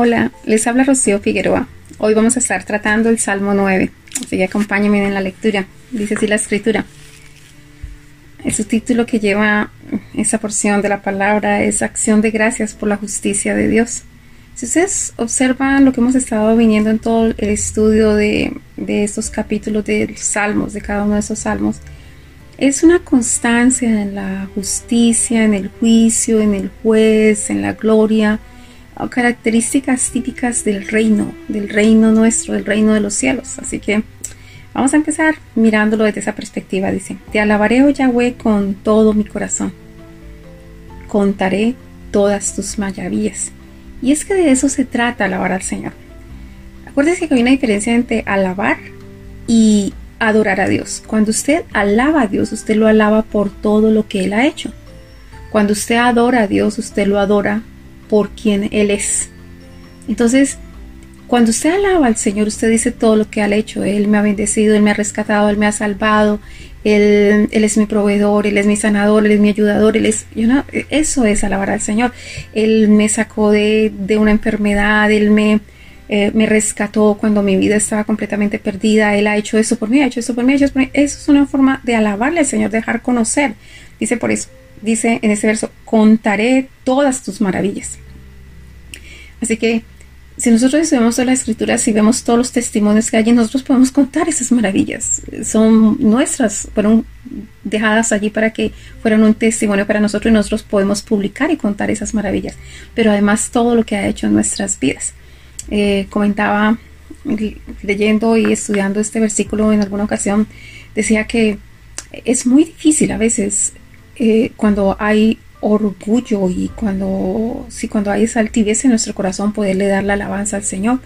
Hola, les habla Rocío Figueroa. Hoy vamos a estar tratando el Salmo 9, así que acompáñenme en la lectura. Dice así la escritura. El subtítulo que lleva esa porción de la palabra es Acción de Gracias por la Justicia de Dios. Si ustedes observan lo que hemos estado viniendo en todo el estudio de, de estos capítulos de salmos, de cada uno de esos salmos, es una constancia en la justicia, en el juicio, en el juez, en la gloria, características típicas del reino, del reino nuestro, del reino de los cielos. Así que vamos a empezar mirándolo desde esa perspectiva. Dice, te alabaré, oh Yahweh, con todo mi corazón. Contaré todas tus maravillas. Y es que de eso se trata alabar al Señor. Acuérdese que hay una diferencia entre alabar y adorar a Dios. Cuando usted alaba a Dios, usted lo alaba por todo lo que Él ha hecho. Cuando usted adora a Dios, usted lo adora por quien Él es. Entonces, cuando usted alaba al Señor, usted dice todo lo que ha hecho. Él me ha bendecido, Él me ha rescatado, Él me ha salvado, Él, él es mi proveedor, Él es mi sanador, Él es mi ayudador, Él es, eso es alabar al Señor. Él me sacó de, una enfermedad, Él me, eh, me rescató cuando mi vida estaba completamente perdida, Él ha hecho eso por mí, ha hecho eso por mí, ha hecho eso. Eso es una forma de alabarle al Señor, dejar conocer. Dice por eso, dice en ese verso, contaré todas tus maravillas. Así que si nosotros estudiamos toda la escritura, si vemos todos los testimonios que hay, nosotros podemos contar esas maravillas. Son nuestras, fueron dejadas allí para que fueran un testimonio para nosotros y nosotros podemos publicar y contar esas maravillas. Pero además todo lo que ha hecho en nuestras vidas. Eh, comentaba leyendo y estudiando este versículo en alguna ocasión, decía que es muy difícil a veces eh, cuando hay orgullo y cuando, si cuando hay esa altivez en nuestro corazón, poderle dar la alabanza al Señor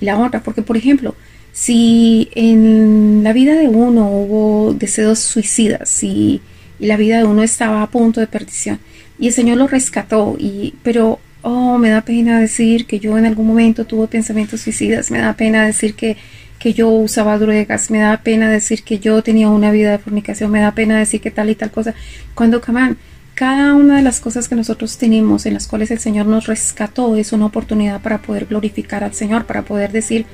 y la honra. Porque, por ejemplo, si en la vida de uno hubo deseos suicidas y, y, la vida de uno estaba a punto de perdición y el Señor lo rescató, y, pero, oh, me da pena decir que yo en algún momento tuve pensamientos suicidas, me da pena decir que que yo usaba drogas, me da pena decir que yo tenía una vida de fornicación, me da pena decir que tal y tal cosa. Cuando, camán, cada una de las cosas que nosotros tenemos en las cuales el Señor nos rescató es una oportunidad para poder glorificar al Señor, para poder decir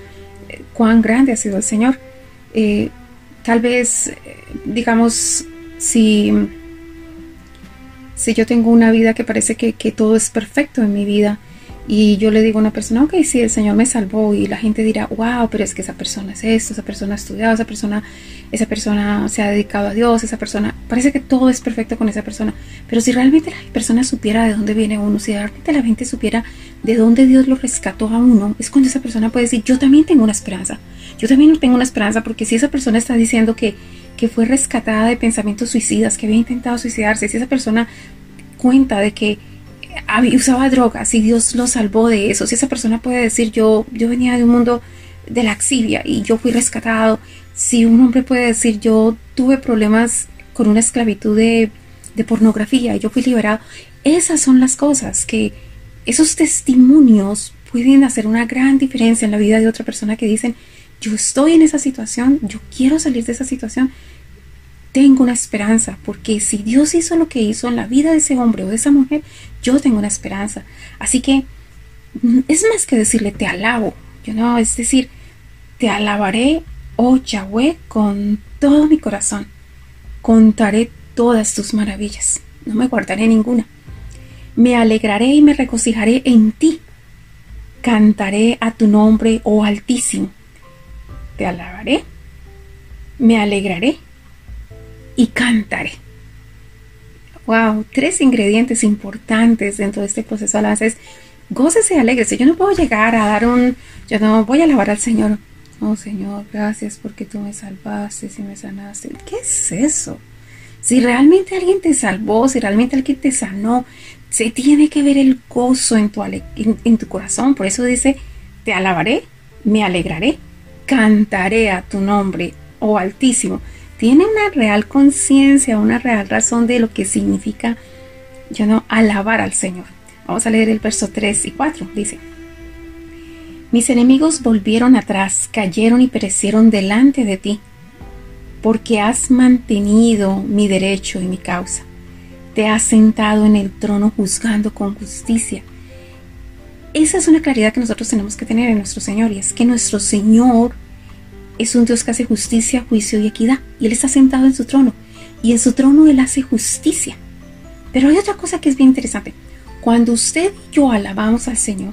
eh, cuán grande ha sido el Señor. Eh, tal vez, eh, digamos, si, si yo tengo una vida que parece que, que todo es perfecto en mi vida, y yo le digo a una persona, ok, sí, el Señor me salvó y la gente dirá, wow, pero es que esa persona es esto, esa persona ha estudiado, esa persona, esa persona se ha dedicado a Dios, esa persona, parece que todo es perfecto con esa persona, pero si realmente la persona supiera de dónde viene uno, si realmente la gente supiera de dónde Dios lo rescató a uno, es cuando esa persona puede decir, yo también tengo una esperanza, yo también tengo una esperanza, porque si esa persona está diciendo que, que fue rescatada de pensamientos suicidas, que había intentado suicidarse, si esa persona cuenta de que usaba drogas y Dios lo salvó de eso. Si esa persona puede decir, yo, yo venía de un mundo de laxivia y yo fui rescatado. Si un hombre puede decir, yo tuve problemas con una esclavitud de, de pornografía y yo fui liberado. Esas son las cosas que esos testimonios pueden hacer una gran diferencia en la vida de otra persona que dicen, yo estoy en esa situación, yo quiero salir de esa situación tengo una esperanza, porque si Dios hizo lo que hizo en la vida de ese hombre o de esa mujer, yo tengo una esperanza. Así que mm, es más que decirle te alabo, yo no, es decir, te alabaré, oh Yahweh, con todo mi corazón. Contaré todas tus maravillas, no me guardaré ninguna. Me alegraré y me regocijaré en ti. Cantaré a tu nombre, oh Altísimo. Te alabaré, me alegraré y cantaré. Wow, tres ingredientes importantes dentro de este proceso de alabanza es gócese y alégrese. Yo no puedo llegar a dar un, yo no voy a alabar al Señor. Oh Señor, gracias porque tú me salvaste y me sanaste. ¿Qué es eso? Si realmente alguien te salvó, si realmente alguien te sanó, se tiene que ver el gozo en tu, en tu corazón. Por eso dice, te alabaré, me alegraré, cantaré a tu nombre, oh Altísimo tiene una real conciencia, una real razón de lo que significa, yo no, alabar al Señor. Vamos a leer el verso 3 y 4. Dice, mis enemigos volvieron atrás, cayeron y perecieron delante de ti, porque has mantenido mi derecho y mi causa. Te has sentado en el trono juzgando con justicia. esa es una claridad que nosotros tenemos que tener en nuestro Señor y es que nuestro Señor es un Dios que hace justicia, juicio y equidad y Él está sentado en su trono y en su trono Él hace justicia. Pero hay otra cosa que es bien interesante. Cuando usted y yo alabamos al Señor,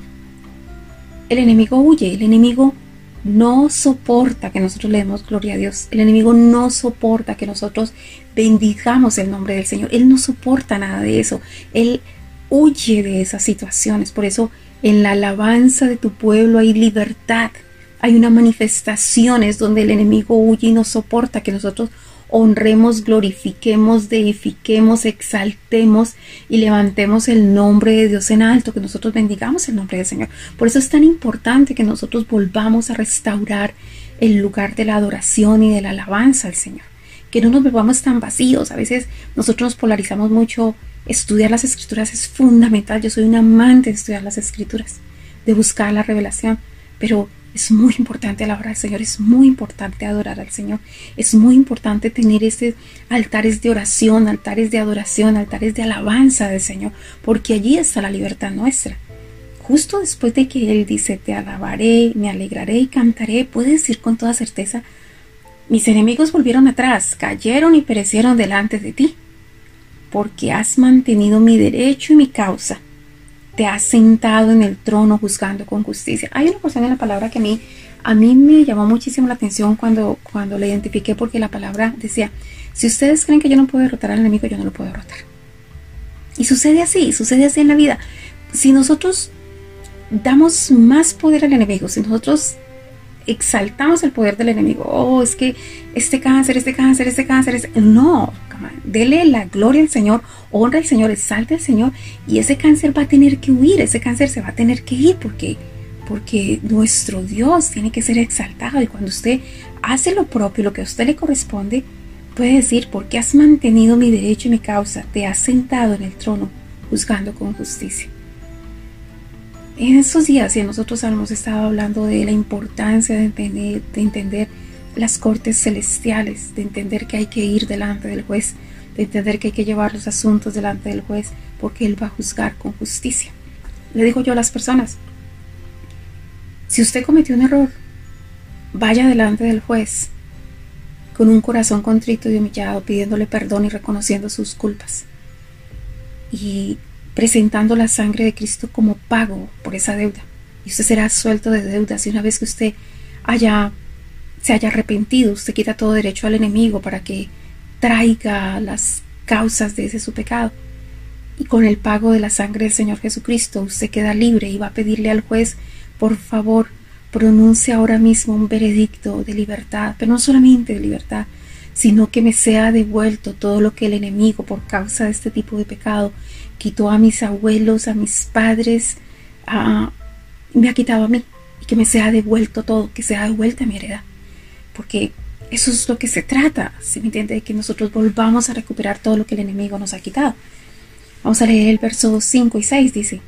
el enemigo huye, el enemigo no soporta que nosotros le demos gloria a Dios. El enemigo no soporta que nosotros bendigamos el nombre del Señor. Él no soporta nada de eso. Él huye de esas situaciones. Por eso en la alabanza de tu pueblo hay libertad. Hay una manifestación es donde el enemigo huye y no soporta que nosotros honremos, glorifiquemos, deifiquemos, exaltemos y levantemos el nombre de Dios en alto, que nosotros bendigamos el nombre del Señor. Por eso es tan importante que nosotros volvamos a restaurar el lugar de la adoración y de la alabanza al Señor. Que no nos volvamos tan vacíos. A veces nosotros nos polarizamos mucho. Estudiar las escrituras es fundamental. Yo soy un amante de estudiar las escrituras, de buscar la revelación. Pero es muy importante alabar al Señor, es muy importante adorar al Señor, es muy importante tener esos altares de oración, altares de adoración, altares de alabanza del Señor, porque allí está la libertad nuestra. Justo después de que Él dice, te alabaré, me alegraré y cantaré, puede decir con toda certeza, mis enemigos volvieron atrás, cayeron y perecieron delante de ti, porque has mantenido mi derecho y mi causa te has sentado en el trono juzgando con justicia. Hay una porción en la palabra que a mí, a mí me llamó muchísimo la atención cuando, cuando la identifiqué porque la palabra decía, si ustedes creen que yo no puedo derrotar al enemigo, yo no lo puedo derrotar. Y sucede así, sucede así en la vida. Si nosotros damos más poder al enemigo, si nosotros exaltamos el poder del enemigo, oh, es que este cáncer, este cáncer, este cáncer, este... no, dele la gloria al Señor, honra al Señor, exalte al Señor y ese cáncer va a tener que huir, ese cáncer se va a tener que ir porque porque nuestro Dios tiene que ser exaltado y cuando usted hace lo propio, lo que a usted le corresponde, puede decir, porque has mantenido mi derecho y mi causa, te has sentado en el trono juzgando con justicia. En estos días, y nosotros hemos estado hablando de la importancia de entender, de entender las cortes celestiales, de entender que hay que ir delante del juez, de entender que hay que llevar los asuntos delante del juez, porque él va a juzgar con justicia. Le digo yo a las personas, si usted cometió un error, vaya delante del juez con un corazón contrito y humillado, pidiéndole perdón y reconociendo sus culpas. Y presentando la sangre de Cristo como pago por esa deuda. Y usted será suelto de deudas. Y una vez que usted haya se haya arrepentido, usted quita todo derecho al enemigo para que traiga las causas de ese su pecado. Y con el pago de la sangre del Señor Jesucristo, usted queda libre y va a pedirle al juez, por favor, pronuncie ahora mismo un veredicto de libertad, pero no solamente de libertad, sino que me sea devuelto todo lo que el enemigo, por causa de este tipo de pecado, quitó a mis abuelos, a mis padres, me ha quitado a mí, y que me sea devuelto todo, que sea devuelta mi heredad porque eso es lo que se trata, si me entiende? De que nosotros volvamos a recuperar todo lo que el enemigo nos ha quitado. Vamos a leer el verso 5 y 6, dice,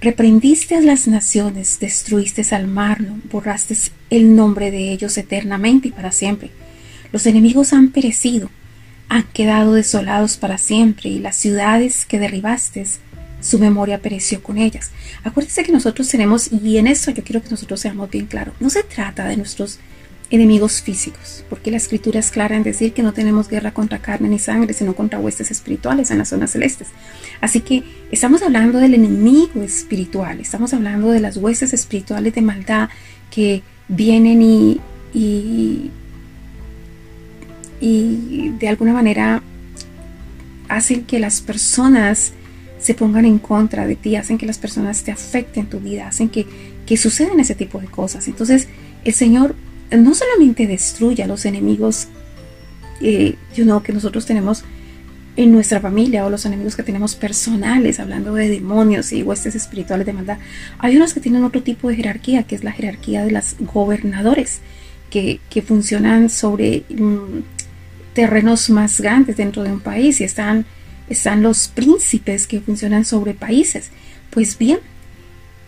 reprendiste a las naciones, destruiste al mar, borraste el nombre de ellos eternamente y para siempre. Los enemigos han perecido, han quedado desolados para siempre y las ciudades que derribaste, su memoria pereció con ellas. Acuérdense que nosotros tenemos, y en eso yo quiero que nosotros seamos bien claros, no se trata de nuestros enemigos físicos, porque la escritura es clara en decir que no tenemos guerra contra carne ni sangre, sino contra huestes espirituales en las zonas celestes. Así que estamos hablando del enemigo espiritual, estamos hablando de las huestes espirituales de maldad que vienen y, y, de alguna manera hacen que las personas se pongan en contra de ti, hacen que las personas te afecten tu vida, hacen que, que sucedan ese tipo de cosas. Entonces, el Señor no solamente destruye a los enemigos eh, que nosotros tenemos en nuestra familia o los enemigos que tenemos personales, hablando de demonios y huestes espirituales de maldad. Hay unos que tienen otro tipo de jerarquía, que es la jerarquía de los gobernadores, que, funcionan sobre mm, terrenos más grandes dentro de un país y están, están los príncipes que funcionan sobre países. Pues bien,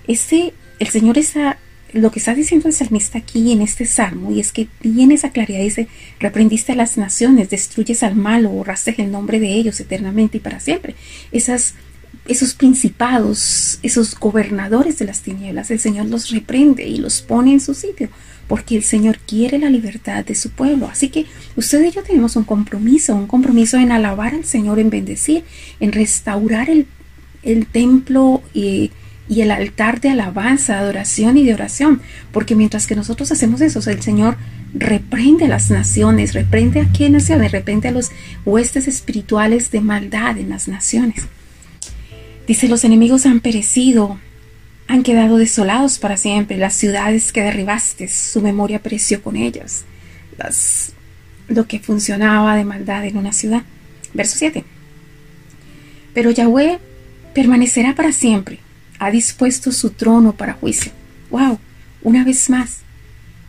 ese, el Señor está lo que está diciendo el salmista aquí en este salmo, y es que tiene esa claridad, dice, reprendiste a las naciones, destruyes al malo, borraste el nombre de ellos eternamente y para siempre. Esas esos principados, esos gobernadores de las tinieblas, el Señor los reprende y los pone en su sitio, porque el Señor quiere la libertad de su pueblo. Así que usted y yo tenemos un compromiso, un compromiso en alabar al Señor, en bendecir, en restaurar el, templo y, y el altar de alabanza, adoración y de oración, porque mientras que nosotros hacemos eso, el Señor reprende a las naciones, reprende a qué naciones, reprende a los huestes espirituales de maldad en las naciones. Dice, los enemigos han perecido, han quedado desolados para siempre, las ciudades que derribaste, su memoria pereció con ellas. Las, lo que funcionaba de maldad en una ciudad. Verso 7. Pero Yahweh permanecerá para siempre, ha dispuesto su trono para juicio. ¡Wow! Una vez más,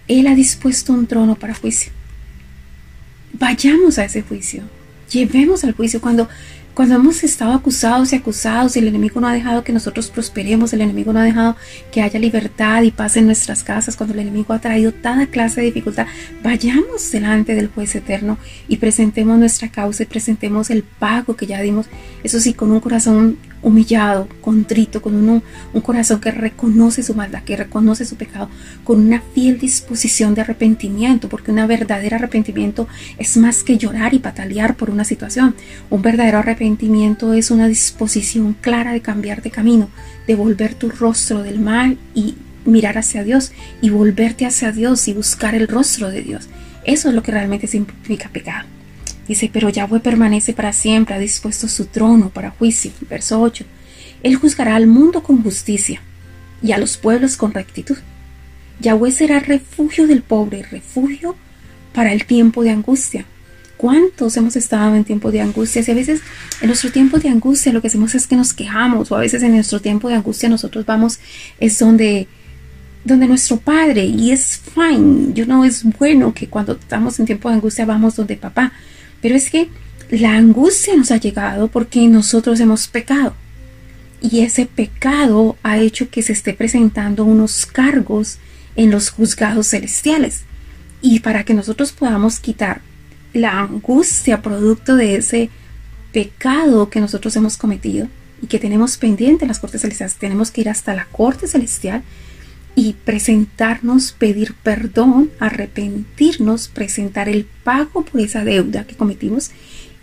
Él ha dispuesto un trono para juicio. Vayamos a ese juicio, llevemos al juicio cuando cuando hemos estado acusados y acusados y el enemigo no ha dejado que nosotros prosperemos, el enemigo no ha dejado que haya libertad y paz en nuestras casas, cuando el enemigo ha traído toda clase de dificultad, vayamos delante del juez eterno y presentemos nuestra causa y presentemos el pago que ya dimos, eso sí, con un corazón humillado, contrito, con un corazón que reconoce su maldad, que reconoce su pecado, con una fiel disposición de arrepentimiento, porque un verdadero arrepentimiento es más que llorar y patalear por una situación. Un verdadero arrepentimiento es una disposición clara de cambiar de camino, de volver tu rostro del mal y mirar hacia Dios y volverte hacia Dios y buscar el rostro de Dios. Eso es lo que realmente significa pecado. Dice, pero Yahweh permanece para siempre, ha dispuesto su trono para juicio. Verso 8. Él juzgará al mundo con justicia y a los pueblos con rectitud. Yahweh será refugio del pobre, refugio para el tiempo de angustia. ¿Cuántos hemos estado en tiempo de angustia? Si a veces en nuestro tiempo de angustia lo que hacemos es que nos quejamos, o a veces en nuestro tiempo de angustia nosotros vamos, es donde, donde nuestro padre, y es fine, yo no es bueno que cuando estamos en tiempo de angustia vamos donde papá, pero es que la angustia nos ha llegado porque nosotros hemos pecado. Y ese pecado ha hecho que se esté presentando unos cargos en los juzgados celestiales. Y para que nosotros podamos quitar la angustia producto de ese pecado que nosotros hemos cometido y que tenemos pendiente en las cortes celestiales, tenemos que ir hasta la corte celestial y presentarnos, pedir perdón, arrepentirnos, presentar el pago por esa deuda que cometimos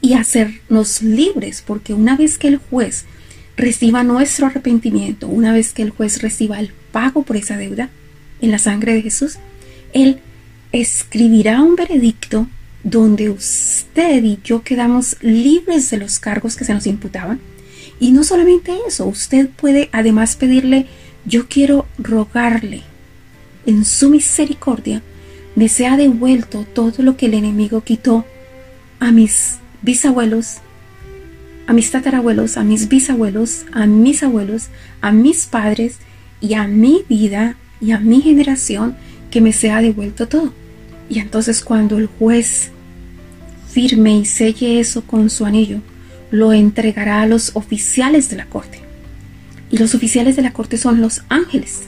y hacernos libres, porque una vez que el juez reciba nuestro arrepentimiento, una vez que el juez reciba el pago por esa deuda en la sangre de Jesús, Él escribirá un veredicto donde usted y yo quedamos libres de los cargos que se nos imputaban. Y no solamente eso, usted puede además pedirle yo quiero rogarle en su misericordia me sea devuelto todo lo que el enemigo quitó a mis bisabuelos, a mis tatarabuelos, a mis bisabuelos, a mis abuelos, a mis padres y a mi vida y a mi generación, que me sea devuelto todo. Y entonces cuando el juez firme y selle eso con su anillo, lo entregará a los oficiales de la corte. Y los oficiales de la corte son los ángeles.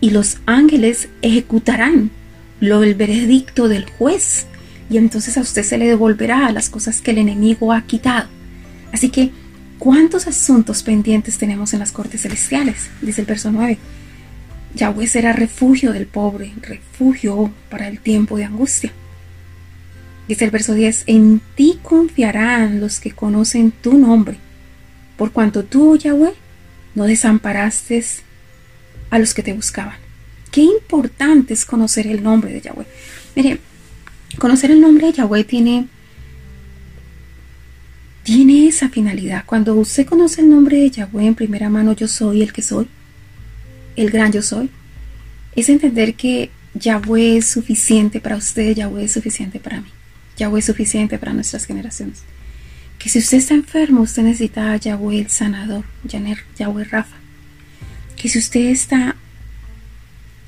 Y los ángeles ejecutarán lo el veredicto del juez. Y entonces a usted se le devolverá las cosas que el enemigo ha quitado. Así que, ¿cuántos asuntos pendientes tenemos en las cortes celestiales? Dice el verso 9. Yahweh será refugio del pobre, refugio para el tiempo de angustia. Dice el verso 10, en ti confiarán los que conocen tu nombre, por cuanto tú, Yahweh, no desamparaste a los que te buscaban. Qué importante es conocer el nombre de Yahweh. Mire, conocer el nombre de Yahweh tiene, tiene esa finalidad. Cuando usted conoce el nombre de Yahweh en primera mano, yo soy el que soy, el gran yo soy, es entender que Yahweh es suficiente para usted, Yahweh es suficiente para mí, Yahweh es suficiente para nuestras generaciones que si usted está enfermo, usted necesita a Yahweh el sanador, Yahweh Rafa. Que si usted está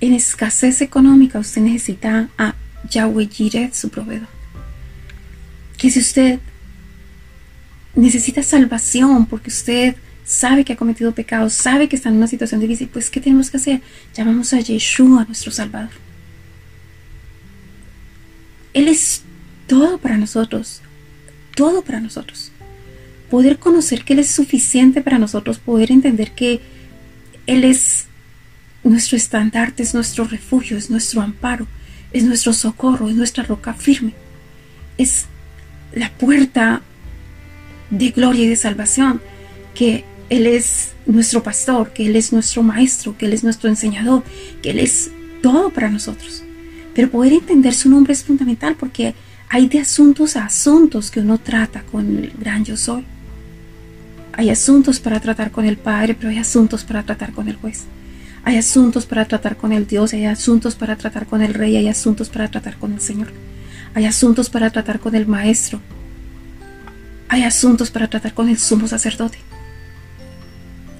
en escasez económica, usted necesita a Yahweh Jireh, su proveedor. Que si usted necesita salvación porque usted sabe que ha cometido pecado, sabe que está en una situación difícil, pues ¿qué tenemos que hacer? Llamamos a Yeshua, nuestro Salvador. Él es todo para nosotros todo para nosotros. poder conocer que Él es suficiente para nosotros, poder entender que Él es nuestro estandarte, es nuestro refugio, es nuestro amparo, es nuestro socorro, es nuestra roca firme, es la puerta de gloria y de salvación, que Él es nuestro pastor, que Él es nuestro maestro, que Él es nuestro enseñador, que Él es todo para nosotros. Pero poder entender su nombre es fundamental porque hay de asuntos a asuntos que uno trata con el gran yo soy. Hay asuntos para tratar con el Padre, pero hay asuntos para tratar con el juez. Hay asuntos para tratar con el Dios, hay asuntos para tratar con el Rey, hay asuntos para tratar con el Señor. Hay asuntos para tratar con el Maestro. Hay asuntos para tratar con el sumo sacerdote.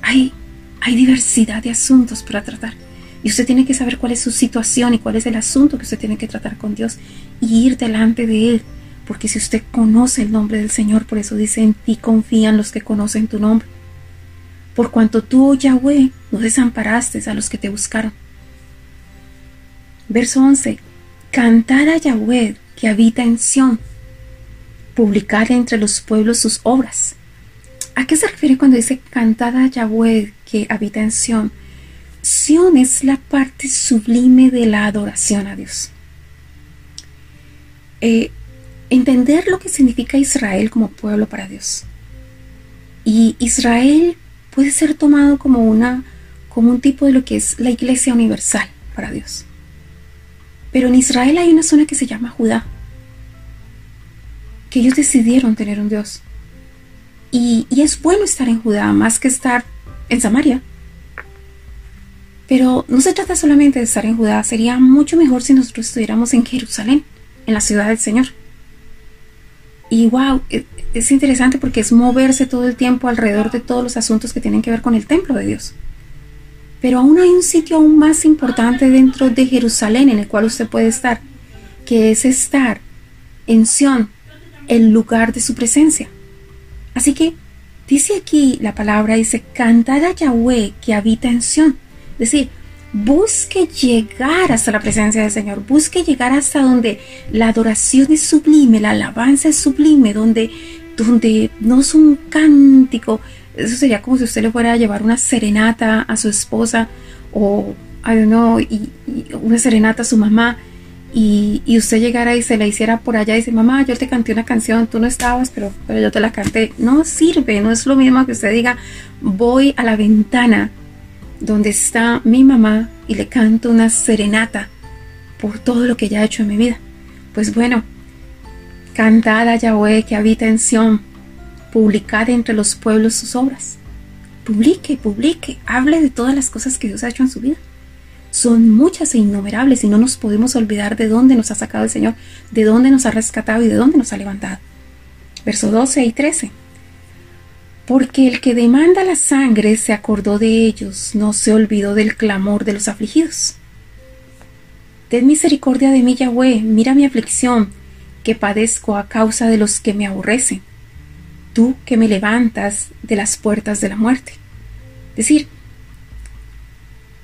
Hay, hay diversidad de asuntos para tratar. Y usted tiene que saber cuál es su situación y cuál es el asunto que usted tiene que tratar con Dios y ir delante de Él. Porque si usted conoce el nombre del Señor, por eso dice en ti confían los que conocen tu nombre. Por cuanto tú, oh Yahweh, no desamparaste a los que te buscaron. Verso 11. Cantar a Yahweh que habita en Sión. Publicar entre los pueblos sus obras. ¿A qué se refiere cuando dice cantar a Yahweh que habita en Sión? Es la parte sublime de la adoración a Dios. Eh, entender lo que significa Israel como pueblo para Dios. Y Israel puede ser tomado como una como un tipo de lo que es la iglesia universal para Dios. Pero en Israel hay una zona que se llama Judá, que ellos decidieron tener un Dios. Y, y es bueno estar en Judá más que estar en Samaria. Pero no se trata solamente de estar en Judá, sería mucho mejor si nosotros estuviéramos en Jerusalén, en la ciudad del Señor. Y wow, e, es interesante porque es moverse todo el tiempo alrededor de todos los asuntos que tienen que ver con el templo de Dios. Pero aún hay un sitio aún más importante dentro de Jerusalén en el cual usted puede estar, que es estar en Sión, el lugar de su presencia. Así que dice aquí la palabra, dice, cantar a Yahweh que habita en Sión. Decir, busque llegar hasta la presencia del Señor, busque llegar hasta donde la adoración es sublime, la alabanza es sublime, donde, donde no es un cántico, eso sería como si usted le fuera a llevar una serenata a su esposa o I y, una serenata a su mamá y, usted llegara y se la hiciera por allá y dice, mamá, yo te canté una canción, tú no estabas, pero, pero yo te la canté. No sirve, no es lo mismo que usted diga, voy a la ventana donde está mi mamá y le canto una serenata por todo lo que ella ha hecho en mi vida. Pues bueno, cantad a Yahweh que habita en Sión, publicad entre los pueblos sus obras. Publique, publique, hable de todas las cosas que Dios ha hecho en su vida. Son muchas e innumerables y no nos podemos olvidar de dónde nos ha sacado el Señor, de dónde nos ha rescatado y de dónde nos ha levantado. Versos 12 y 13 porque el que demanda la sangre se acordó de ellos, no se olvidó del clamor de los afligidos. Ten misericordia de mí, Yahweh, mira mi aflicción, que padezco a causa de los que me aborrecen, tú que me levantas de las puertas de la muerte. Es decir,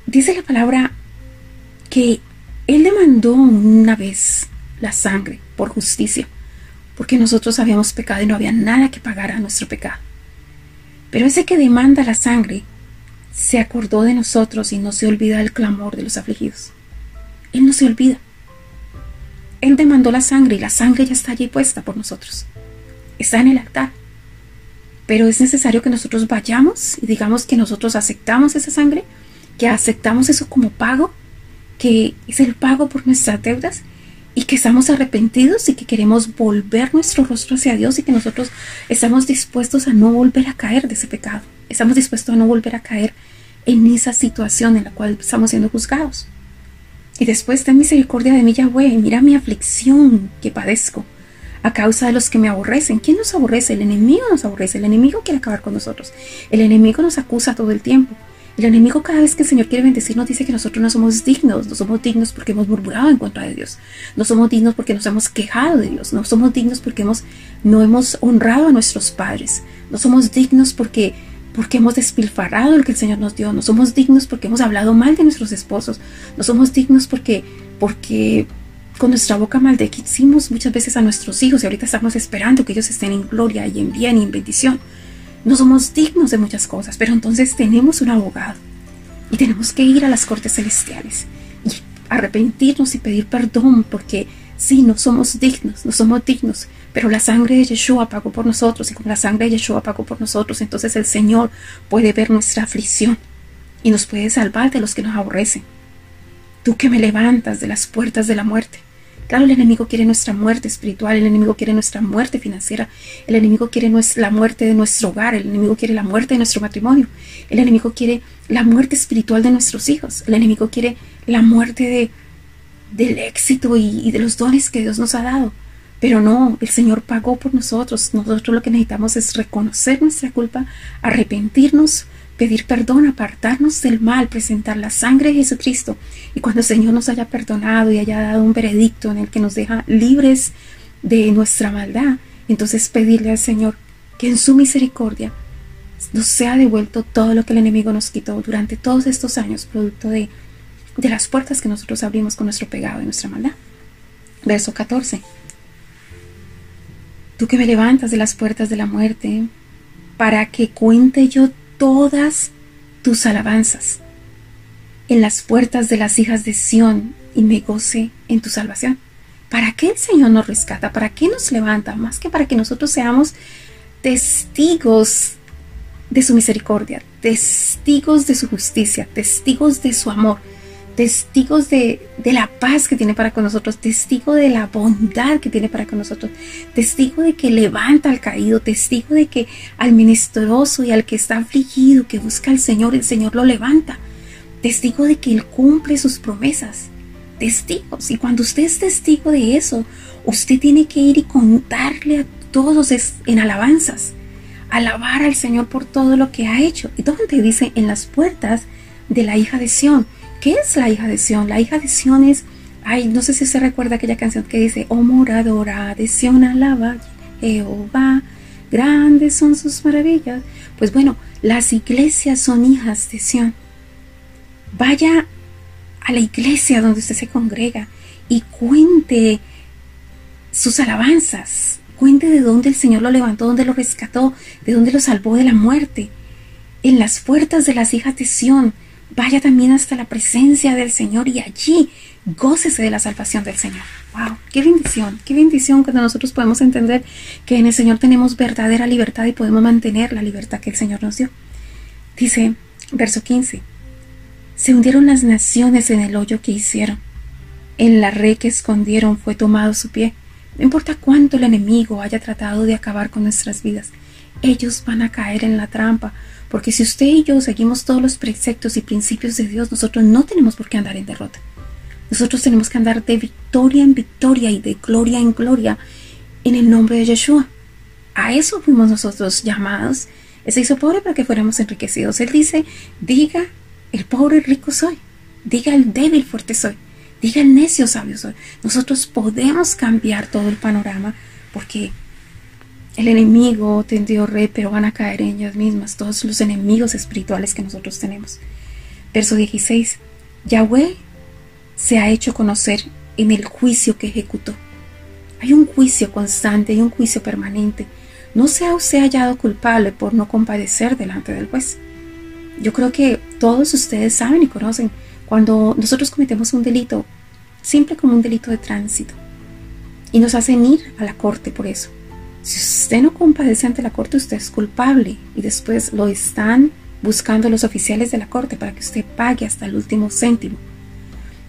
dice la palabra que Él demandó una vez la sangre por justicia, porque nosotros habíamos pecado y no había nada que pagar a nuestro pecado. Pero ese que demanda la sangre se acordó de nosotros y no se olvida el clamor de los afligidos. Él no se olvida. Él demandó la sangre y la sangre ya está allí puesta por nosotros. Está en el altar. Pero es necesario que nosotros vayamos y digamos que nosotros aceptamos esa sangre, que aceptamos eso como pago, que es el pago por nuestras deudas y que estamos arrepentidos y que queremos volver nuestro rostro hacia Dios y que nosotros estamos dispuestos a no volver a caer de ese pecado. Estamos dispuestos a no volver a caer en esa situación en la cual estamos siendo juzgados. Y después ten misericordia de mí, Yahweh, mira mi aflicción que padezco a causa de los que me aborrecen. ¿Quién nos aborrece? El enemigo nos aborrece, el enemigo quiere acabar con nosotros. El enemigo nos acusa todo el tiempo. El enemigo cada vez que el Señor quiere bendecirnos dice que nosotros no somos dignos, no somos dignos porque hemos murmurado en contra de Dios, no somos dignos porque nos hemos quejado de Dios, no somos dignos porque hemos, no hemos honrado a nuestros padres, no somos dignos porque, porque hemos despilfarrado lo que el Señor nos dio, no somos dignos porque hemos hablado mal de nuestros esposos, no somos dignos porque, porque con nuestra boca maldecimos muchas veces a nuestros hijos y ahorita estamos esperando que ellos estén en gloria y en bien y en bendición. No somos dignos de muchas cosas, pero entonces tenemos un abogado y tenemos que ir a las cortes celestiales y arrepentirnos y pedir perdón porque sí, no somos dignos, no somos dignos, pero la sangre de Yeshua pagó por nosotros y como la sangre de Yeshua pagó por nosotros, entonces el Señor puede ver nuestra aflicción y nos puede salvar de los que nos aborrecen. Tú que me levantas de las puertas de la muerte. Claro, el enemigo quiere nuestra muerte espiritual, el enemigo quiere nuestra muerte financiera, el enemigo quiere la muerte de nuestro hogar, el enemigo quiere la muerte de nuestro matrimonio, el enemigo quiere la muerte espiritual de nuestros hijos, el enemigo quiere la muerte de, del éxito y de los dones que Dios nos ha dado. Pero no, el Señor pagó por nosotros. Nosotros lo que necesitamos es reconocer nuestra culpa, arrepentirnos, pedir perdón, apartarnos del mal, presentar la sangre de Jesucristo. Y cuando el Señor nos haya perdonado y haya dado un veredicto en el que nos deja libres de nuestra maldad, entonces pedirle al Señor que en su misericordia nos sea devuelto todo lo que el enemigo nos quitó durante todos estos años, producto de, de las puertas que nosotros abrimos con nuestro pecado y nuestra maldad. Verso 14. Tú que me levantas de las puertas de la muerte, para que cuente yo todas tus alabanzas en las puertas de las hijas de Sión y me goce en tu salvación. ¿Para qué el Señor nos rescata? ¿Para qué nos levanta? Más que para que nosotros seamos testigos de su misericordia, testigos de su justicia, testigos de su amor, testigos de, la paz que tiene para con nosotros, testigo de la bondad que tiene para con nosotros, testigo de que levanta al caído, testigo de que al ministroso y al que está afligido, que busca al Señor, el Señor lo levanta, testigo de que Él cumple sus promesas, testigos. Y cuando usted es testigo de eso, usted tiene que ir y contarle a todos en alabanzas, alabar al Señor por todo lo que ha hecho. Y donde dice en las puertas de la hija de Sión, ¿Qué es la hija de Sión? La hija de Sión es, ay, no sé si se recuerda aquella canción que dice, oh moradora de Sión alaba Jehová, grandes son sus maravillas. Pues bueno, las iglesias son hijas de Sión. Vaya a la iglesia donde usted se congrega y cuente sus alabanzas, cuente de dónde el Señor lo levantó, dónde lo rescató, de dónde lo salvó de la muerte. En las puertas de las hijas de Sión, vaya también hasta la presencia del Señor y allí gócese de la salvación del Señor. ¡Wow! ¡Qué bendición! ¡Qué bendición cuando nosotros podemos entender que en el Señor tenemos verdadera libertad y podemos mantener la libertad que el Señor nos dio! Dice, verso 15: Se hundieron las naciones en el hoyo que hicieron. En la red que escondieron fue tomado su pie. No importa cuánto el enemigo haya tratado de acabar con nuestras vidas, ellos van a caer en la trampa porque si usted y yo seguimos todos los preceptos y principios de Dios, nosotros no tenemos por qué andar en derrota. Nosotros tenemos que andar de victoria en victoria y de gloria en gloria en el nombre de Yeshua. A eso fuimos nosotros llamados. Él se hizo pobre para que fuéramos enriquecidos. Él dice, diga, el pobre rico soy. Diga, el débil fuerte soy. Diga, el necio sabio soy. Nosotros podemos cambiar todo el panorama porque el enemigo tendió red, pero van a caer en ellas mismas, todos los enemigos espirituales que nosotros tenemos. Verso 16. Yahweh se ha hecho conocer en el juicio que ejecutó. Hay un juicio constante, hay un juicio permanente. No sea usted hallado culpable por no compadecer delante del juez. Yo creo que todos ustedes saben y conocen cuando nosotros cometemos un delito, simple como un delito de tránsito, y nos hacen ir a la corte por eso si usted no compadece ante la corte, usted es culpable y después lo están buscando los oficiales de la corte para que usted pague hasta el último céntimo.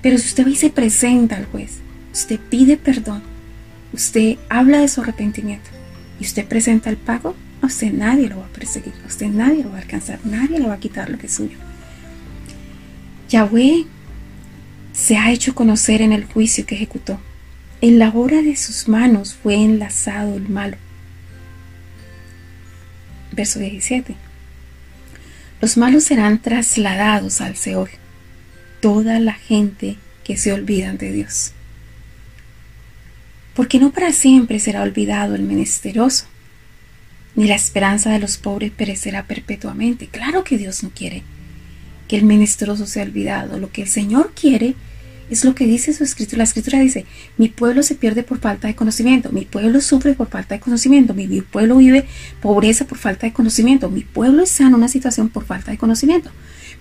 Pero si usted va y se presenta al juez, usted pide perdón, usted habla de su arrepentimiento y usted presenta el pago, a usted nadie lo va a perseguir, a usted nadie lo va a alcanzar, nadie le va a quitar lo que es suyo. Yahweh se ha hecho conocer en el juicio que ejecutó. En la obra de sus manos fue enlazado el malo verso 17. Los malos serán trasladados al Seol, toda la gente que se olvidan de Dios. Porque no para siempre será olvidado el menesteroso, ni la esperanza de los pobres perecerá perpetuamente. Claro que Dios no quiere que el menesteroso sea olvidado. Lo que el Señor quiere Es lo que dice su escritura. La escritura dice, mi pueblo se pierde por falta de conocimiento, mi pueblo sufre por falta de conocimiento, mi, pueblo vive pobreza por falta de conocimiento, mi pueblo está en una situación por falta de conocimiento.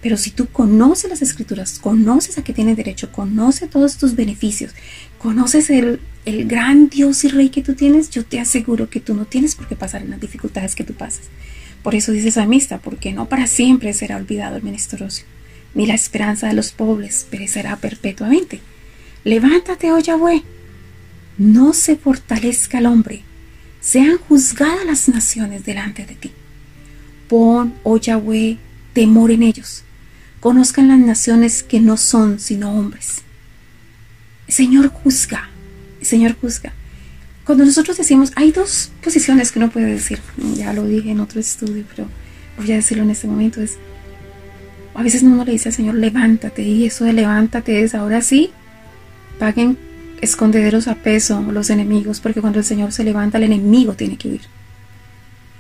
Pero si tú conoces las escrituras, conoces a qué tienes derecho, conoces todos tus beneficios, conoces el, el gran Dios y Rey que tú tienes, yo te aseguro que tú no tienes por qué pasar en las dificultades que tú pasas. Por eso dice Samista, porque no para siempre será olvidado el menesteroso, ni la esperanza de los pobres perecerá perpetuamente. Levántate, oh Yahweh, no se fortalezca el hombre, sean juzgadas las naciones delante de ti. Pon, oh Yahweh, temor en ellos, conozcan las naciones que no son sino hombres. Señor juzga, Señor juzga. Cuando nosotros decimos, hay dos posiciones que uno puede decir, ya lo dije en otro estudio, pero voy a decirlo en este momento, es, a veces uno le dice al Señor, levántate, y eso de levántate es, ahora sí, paguen escondederos a peso los enemigos, porque cuando el Señor se levanta, el enemigo tiene que huir.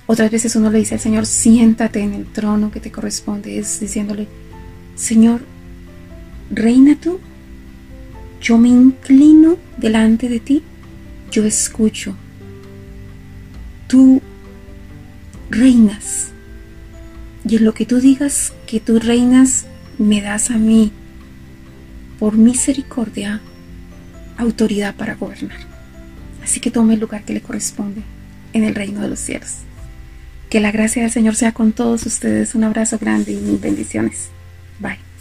Otras veces uno le dice al Señor, siéntate en el trono que te corresponde, es diciéndole, Señor, reina tú, yo me inclino delante de ti yo escucho. Tú reinas. Y en lo que tú digas que tú reinas, me das a mí, por misericordia, autoridad para gobernar. Así que tome el lugar que le corresponde en el reino de los cielos. Que la gracia del Señor sea con todos ustedes. Un abrazo grande y bendiciones. Bye.